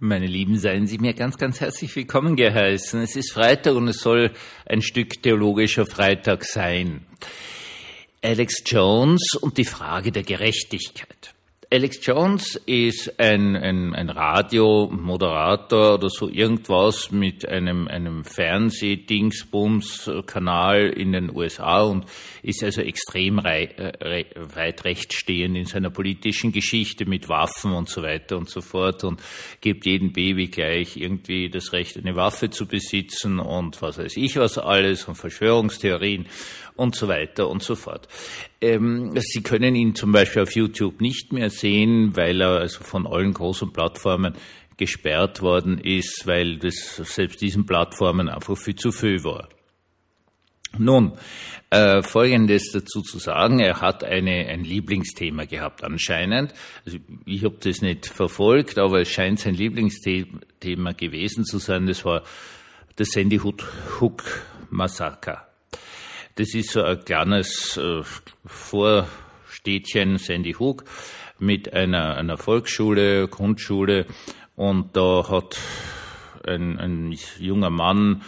Meine Lieben, seien Sie mir ganz, ganz herzlich willkommen geheißen. Es ist Freitag und es soll ein Stück theologischer Freitag sein. Alex Jones und die Frage der Gerechtigkeit. Alex Jones ist ein, ein, ein Radiomoderator oder so irgendwas mit einem, einem Fernsehdingsbums-Kanal in den USA und ist also extrem rei, äh, weit rechtstehend in seiner politischen Geschichte mit Waffen und so weiter und so fort und gibt jedem Baby gleich irgendwie das Recht, eine Waffe zu besitzen und was weiß ich was alles und Verschwörungstheorien und so weiter und so fort. Ähm, Sie können ihn zum Beispiel auf YouTube nicht mehr sehen, weil er also von allen großen Plattformen gesperrt worden ist, weil das selbst diesen Plattformen einfach viel zu viel war. Nun, äh, Folgendes dazu zu sagen, er hat eine, ein Lieblingsthema gehabt anscheinend. Also ich habe das nicht verfolgt, aber es scheint sein Lieblingsthema gewesen zu sein. Das war das Sandy Hook Massaker. Das ist so ein kleines äh, Vorstädtchen Sandy Hook mit einer, einer Volksschule, Grundschule und da hat ein, ein junger Mann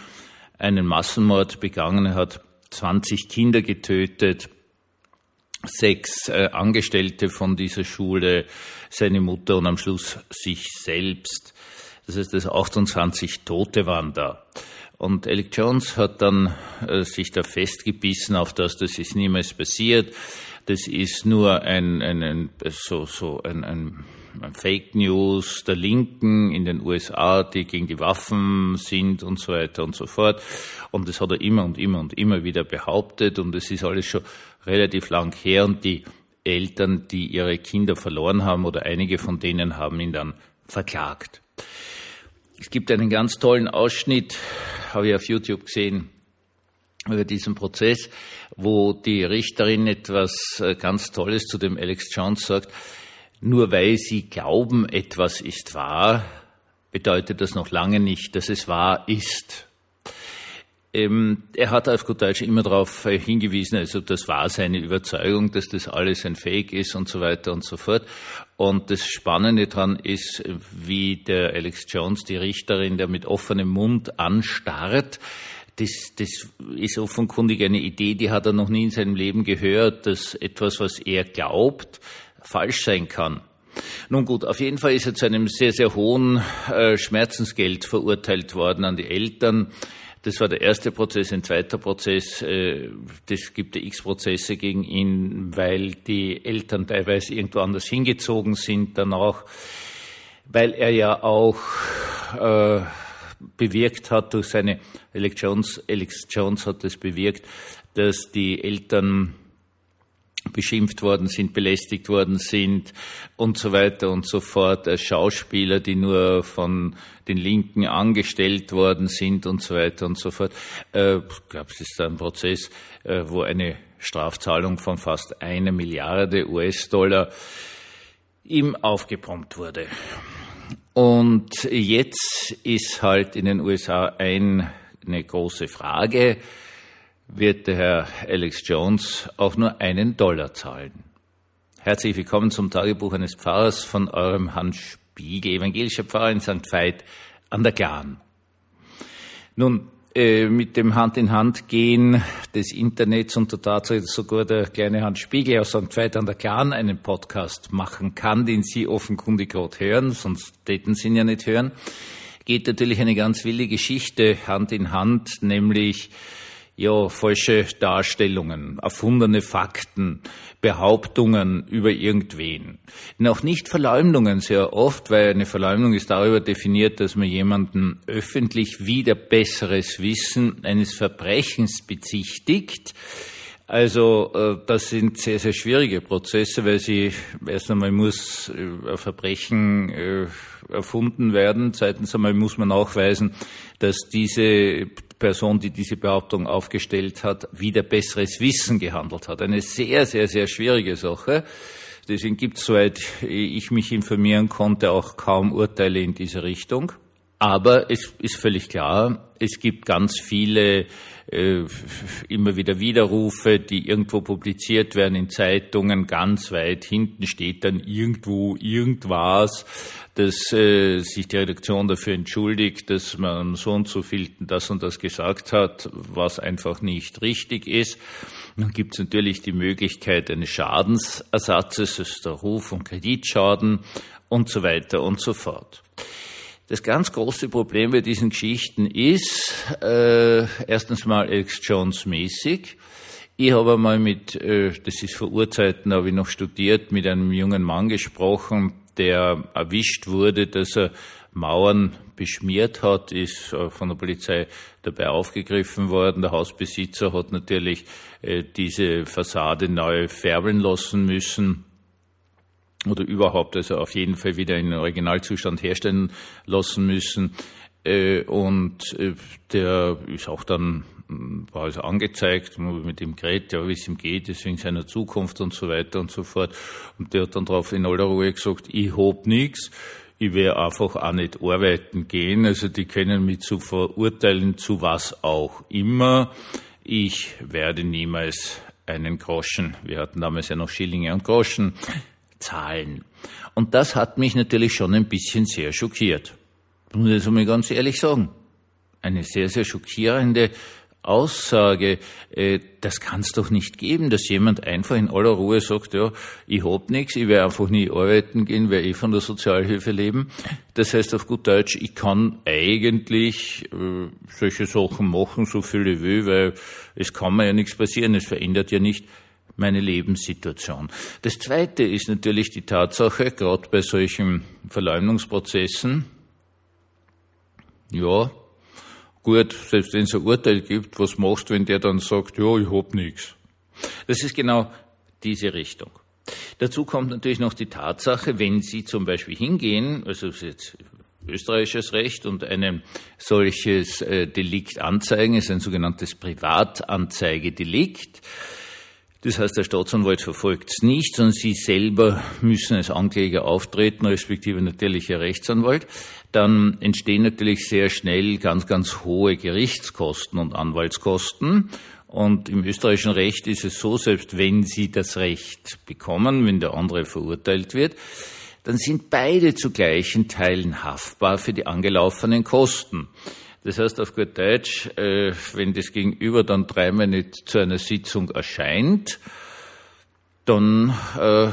einen Massenmord begangen, er hat 20 Kinder getötet, sechs äh, Angestellte von dieser Schule, seine Mutter und am Schluss sich selbst. Das heißt, dass 28 Tote waren da. Und Alec Jones hat dann äh, sich da festgebissen auf das, das ist niemals passiert. Das ist nur ein, ein, ein so, so ein, ein, Fake News der Linken in den USA, die gegen die Waffen sind und so weiter und so fort. Und das hat er immer und immer und immer wieder behauptet. Und es ist alles schon relativ lang her. Und die Eltern, die ihre Kinder verloren haben oder einige von denen haben ihn dann verklagt. Es gibt einen ganz tollen Ausschnitt habe ich auf YouTube gesehen, über diesen Prozess, wo die Richterin etwas äh, ganz Tolles zu dem Alex Jones sagt. Nur weil sie glauben, etwas ist wahr, bedeutet das noch lange nicht, dass es wahr ist. Ähm, er hat auf gut Deutsch immer darauf äh, hingewiesen, also das war seine Überzeugung, dass das alles ein Fake ist und so weiter und so fort. Und das Spannende daran ist, wie der Alex Jones, die Richterin, der mit offenem Mund anstarrt, das, das ist offenkundig eine Idee, die hat er noch nie in seinem Leben gehört, dass etwas, was er glaubt, falsch sein kann. Nun gut, auf jeden Fall ist er zu einem sehr, sehr hohen äh, Schmerzensgeld verurteilt worden an die Eltern. Das war der erste Prozess. Ein zweiter Prozess, äh, das gibt ja x Prozesse gegen ihn, weil die Eltern teilweise irgendwo anders hingezogen sind danach, weil er ja auch äh, bewirkt hat durch seine Alex Jones, Alex Jones hat das bewirkt, dass die Eltern beschimpft worden sind, belästigt worden sind und so weiter und so fort, als Schauspieler, die nur von den Linken angestellt worden sind und so weiter und so fort. Äh, ich glaube, es ist ein Prozess, äh, wo eine Strafzahlung von fast einer Milliarde US-Dollar ihm aufgepumpt wurde. Und jetzt ist halt in den USA ein, eine große Frage, wird der Herr Alex Jones auch nur einen Dollar zahlen. Herzlich willkommen zum Tagebuch eines Pfarrers von eurem Hans Spiegel, evangelischer Pfarrer in St. Veit an der Glan. Nun, äh, mit dem Hand in Hand gehen des Internets und der Tatsache, dass sogar der kleine Hans Spiegel aus St. Veit an der Glan einen Podcast machen kann, den Sie offenkundig gerade hören, sonst täten Sie ihn ja nicht hören, geht natürlich eine ganz wilde Geschichte Hand in Hand, nämlich ja, falsche Darstellungen, erfundene Fakten, Behauptungen über irgendwen. Noch nicht Verleumdungen sehr oft, weil eine Verleumdung ist darüber definiert, dass man jemanden öffentlich wieder besseres Wissen eines Verbrechens bezichtigt. Also äh, das sind sehr, sehr schwierige Prozesse, weil sie erst einmal muss äh, ein Verbrechen äh, erfunden werden. Zweitens einmal muss man nachweisen, dass diese Person, die diese Behauptung aufgestellt hat, wieder besseres Wissen gehandelt hat. Eine sehr, sehr, sehr schwierige Sache. Deswegen gibt es, soweit ich mich informieren konnte, auch kaum Urteile in diese Richtung. Aber es ist völlig klar, es gibt ganz viele äh, immer wieder Widerrufe, die irgendwo publiziert werden in Zeitungen. Ganz weit hinten steht dann irgendwo irgendwas, dass äh, sich die Redaktion dafür entschuldigt, dass man so und so viel das und das gesagt hat, was einfach nicht richtig ist. Dann gibt es natürlich die Möglichkeit eines Schadensersatzes, das ist der Ruf- und Kreditschaden und so weiter und so fort. Das ganz große Problem bei diesen Geschichten ist, äh, erstens mal Alex Jones mäßig. Ich habe einmal mit, äh, das ist vor Urzeiten, habe ich noch studiert, mit einem jungen Mann gesprochen, der erwischt wurde, dass er Mauern beschmiert hat, ist äh, von der Polizei dabei aufgegriffen worden. Der Hausbesitzer hat natürlich äh, diese Fassade neu färben lassen müssen oder überhaupt also auf jeden Fall wieder in den Originalzustand herstellen lassen müssen. Äh, und äh, der ist auch dann, hm, war also angezeigt, mit dem Gerät, ja, wie es ihm geht, deswegen seiner Zukunft und so weiter und so fort. Und der hat dann darauf in aller Ruhe gesagt, ich hab nichts, ich werde einfach auch nicht arbeiten gehen. Also die können mich zu verurteilen, zu was auch immer. Ich werde niemals einen Groschen, wir hatten damals ja noch Schillinge und Groschen, Zahlen. Und das hat mich natürlich schon ein bisschen sehr schockiert. Das muss ich mal ganz ehrlich sagen. Eine sehr, sehr schockierende Aussage, äh, das kann es doch nicht geben, dass jemand einfach in aller Ruhe sagt, ja, ich hab nichts, ich werde einfach nie arbeiten gehen, werde eh von der Sozialhilfe leben. Das heißt auf gut Deutsch, ich kann eigentlich äh, solche Sachen machen, so viel ich will, weil es kann mir ja nichts passieren, es verändert ja nicht meine Lebenssituation. Das Zweite ist natürlich die Tatsache, gerade bei solchen Verleumdungsprozessen, ja, gut, selbst wenn es ein Urteil gibt, was machst du, wenn der dann sagt, ja, ich hab nichts. Das ist genau diese Richtung. Dazu kommt natürlich noch die Tatsache, wenn Sie zum Beispiel hingehen, also jetzt österreichisches Recht und ein solches äh, Delikt anzeigen, ist ein sogenanntes Privatanzeigedelikt, das heißt, der Staatsanwalt verfolgt es nicht, sondern Sie selber müssen als Ankläger auftreten, respektive natürlich Ihr Rechtsanwalt. Dann entstehen natürlich sehr schnell ganz, ganz hohe Gerichtskosten und Anwaltskosten. Und im österreichischen Recht ist es so, selbst wenn Sie das Recht bekommen, wenn der andere verurteilt wird, dann sind beide zu gleichen Teilen haftbar für die angelaufenen Kosten. Das heißt auf gut Deutsch, äh, wenn das Gegenüber dann dreimal nicht zu einer Sitzung erscheint, dann äh,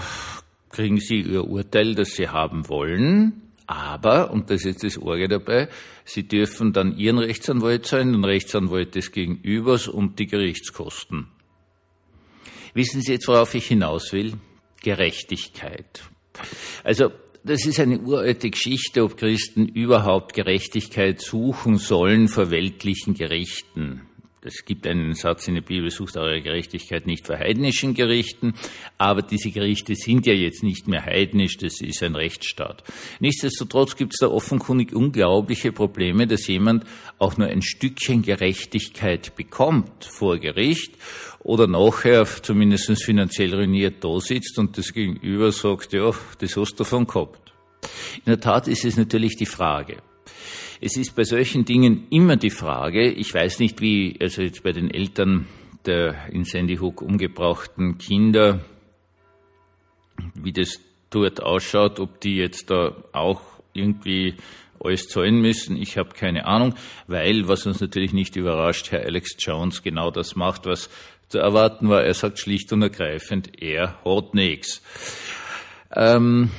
kriegen Sie Ihr Urteil, das Sie haben wollen. Aber, und das ist das Orge dabei, Sie dürfen dann Ihren Rechtsanwalt sein, den Rechtsanwalt des Gegenübers und die Gerichtskosten. Wissen Sie jetzt, worauf ich hinaus will? Gerechtigkeit. Also das ist eine uralte Geschichte, ob Christen überhaupt Gerechtigkeit suchen sollen vor weltlichen Gerichten. Es gibt einen Satz in der Bibel, sucht eure Gerechtigkeit nicht vor heidnischen Gerichten, aber diese Gerichte sind ja jetzt nicht mehr heidnisch, das ist ein Rechtsstaat. Nichtsdestotrotz gibt es da offenkundig unglaubliche Probleme, dass jemand auch nur ein Stückchen Gerechtigkeit bekommt vor Gericht oder nachher zumindest finanziell ruiniert da sitzt und das Gegenüber sagt, ja, das hast du von gehabt. In der Tat ist es natürlich die Frage. Es ist bei solchen Dingen immer die Frage, ich weiß nicht wie, also jetzt bei den Eltern der in Sandy Hook umgebrachten Kinder, wie das dort ausschaut, ob die jetzt da auch irgendwie alles zahlen müssen. Ich habe keine Ahnung, weil, was uns natürlich nicht überrascht, Herr Alex Jones genau das macht, was zu erwarten war. Er sagt schlicht und ergreifend, er hat nichts. Ähm,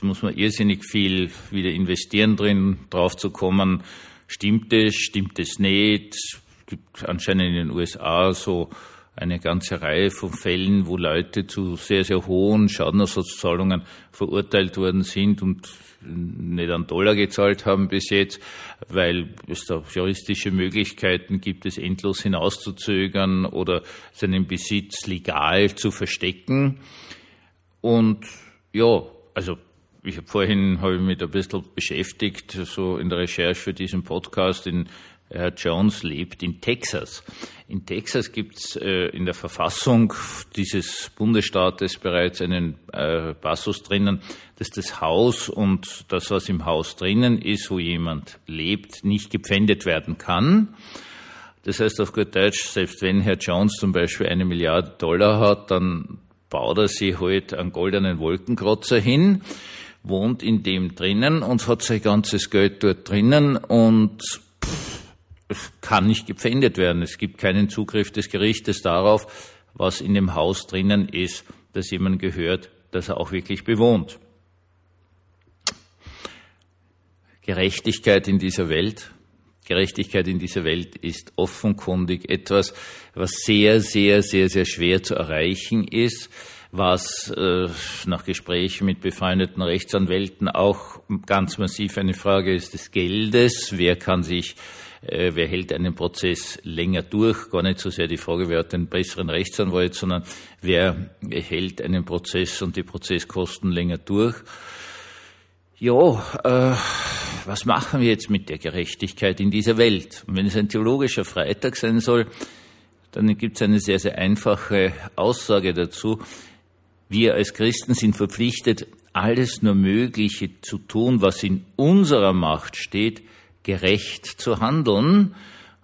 jetzt muss man irrsinnig viel wieder investieren drin, drauf zu kommen. Stimmt es, stimmt es nicht? Es gibt anscheinend in den USA so eine ganze Reihe von Fällen, wo Leute zu sehr, sehr hohen Schadenersatzzahlungen verurteilt worden sind und nicht einen Dollar gezahlt haben bis jetzt, weil es da juristische Möglichkeiten gibt, es endlos hinauszuzögern oder seinen Besitz legal zu verstecken. Und ja, also ich habe vorhin habe ich mich ein bisschen beschäftigt, so in der Recherche für diesen Podcast in Herr Jones lebt in Texas. In Texas gibt es äh, in der Verfassung dieses Bundesstaates bereits einen äh, Passus drinnen, dass das Haus und das, was im Haus drinnen ist, wo jemand lebt, nicht gepfändet werden kann. Das heißt auf gut Deutsch, selbst wenn Herr Jones zum Beispiel eine Milliarde Dollar hat, dann baut er sich halt einen goldenen Wolkenkratzer hin, wohnt in dem drinnen und hat sein ganzes Geld dort drinnen und es kann nicht gepfändet werden. Es gibt keinen Zugriff des Gerichtes darauf, was in dem Haus drinnen ist, das jemand gehört, das er auch wirklich bewohnt. Gerechtigkeit in dieser Welt. Gerechtigkeit in dieser Welt ist offenkundig etwas, was sehr, sehr, sehr, sehr schwer zu erreichen ist, was äh, nach Gesprächen mit befreundeten Rechtsanwälten auch ganz massiv eine Frage ist des Geldes. Wer kann sich äh, wer hält einen Prozess länger durch, gar nicht so sehr die Frage, wer hat den besseren Rechtsanwalt, sondern wer hält einen Prozess und die Prozesskosten länger durch. Ja, äh, was machen wir jetzt mit der Gerechtigkeit in dieser Welt? Und wenn es ein theologischer Freitag sein soll, dann gibt es eine sehr, sehr einfache Aussage dazu. Wir als Christen sind verpflichtet, alles nur Mögliche zu tun, was in unserer Macht steht, gerecht zu handeln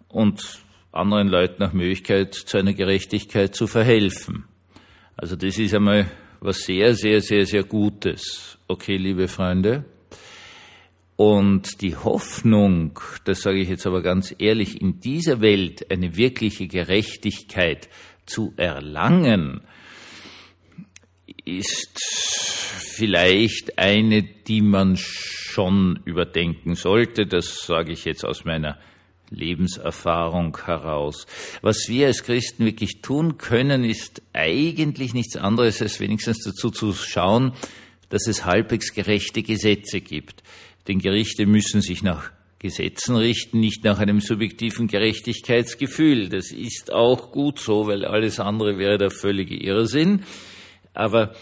und anderen Leuten nach Möglichkeit zu einer Gerechtigkeit zu verhelfen. Also das ist einmal was sehr, sehr, sehr, sehr Gutes. Okay, liebe Freunde. Und die Hoffnung, das sage ich jetzt aber ganz ehrlich, in dieser Welt eine wirkliche Gerechtigkeit zu erlangen, ist vielleicht eine, die man schon überdenken sollte. Das sage ich jetzt aus meiner Lebenserfahrung heraus. Was wir als Christen wirklich tun können, ist eigentlich nichts anderes, als wenigstens dazu zu schauen, dass es halbwegs gerechte Gesetze gibt. Denn Gerichte müssen sich nach Gesetzen richten, nicht nach einem subjektiven Gerechtigkeitsgefühl. Das ist auch gut so, weil alles andere wäre der völlige Irrsinn. Aber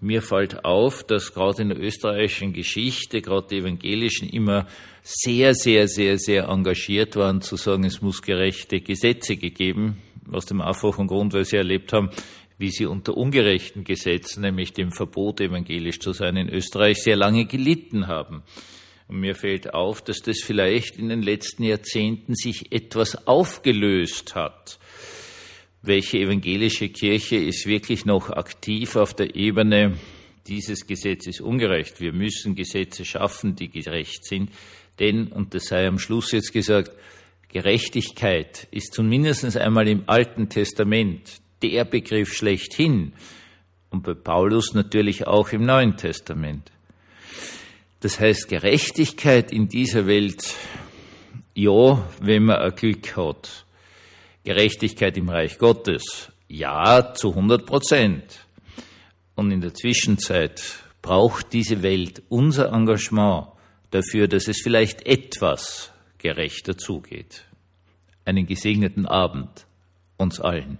mir fällt auf, dass gerade in der österreichischen Geschichte, gerade die Evangelischen, immer sehr, sehr, sehr, sehr engagiert waren, zu sagen, es muss gerechte Gesetze gegeben, aus dem einfachen Grund, weil sie erlebt haben, wie sie unter ungerechten Gesetzen, nämlich dem Verbot, evangelisch zu sein, in Österreich sehr lange gelitten haben. Und mir fällt auf, dass das vielleicht in den letzten Jahrzehnten sich etwas aufgelöst hat welche evangelische Kirche ist wirklich noch aktiv auf der Ebene, dieses Gesetz ist ungerecht. Wir müssen Gesetze schaffen, die gerecht sind. Denn, und das sei am Schluss jetzt gesagt, Gerechtigkeit ist zumindest einmal im Alten Testament der Begriff schlechthin und bei Paulus natürlich auch im Neuen Testament. Das heißt, Gerechtigkeit in dieser Welt, ja, wenn man ein Glück hat. Gerechtigkeit im Reich Gottes? Ja, zu 100 Prozent. Und in der Zwischenzeit braucht diese Welt unser Engagement dafür, dass es vielleicht etwas gerechter zugeht. Einen gesegneten Abend uns allen.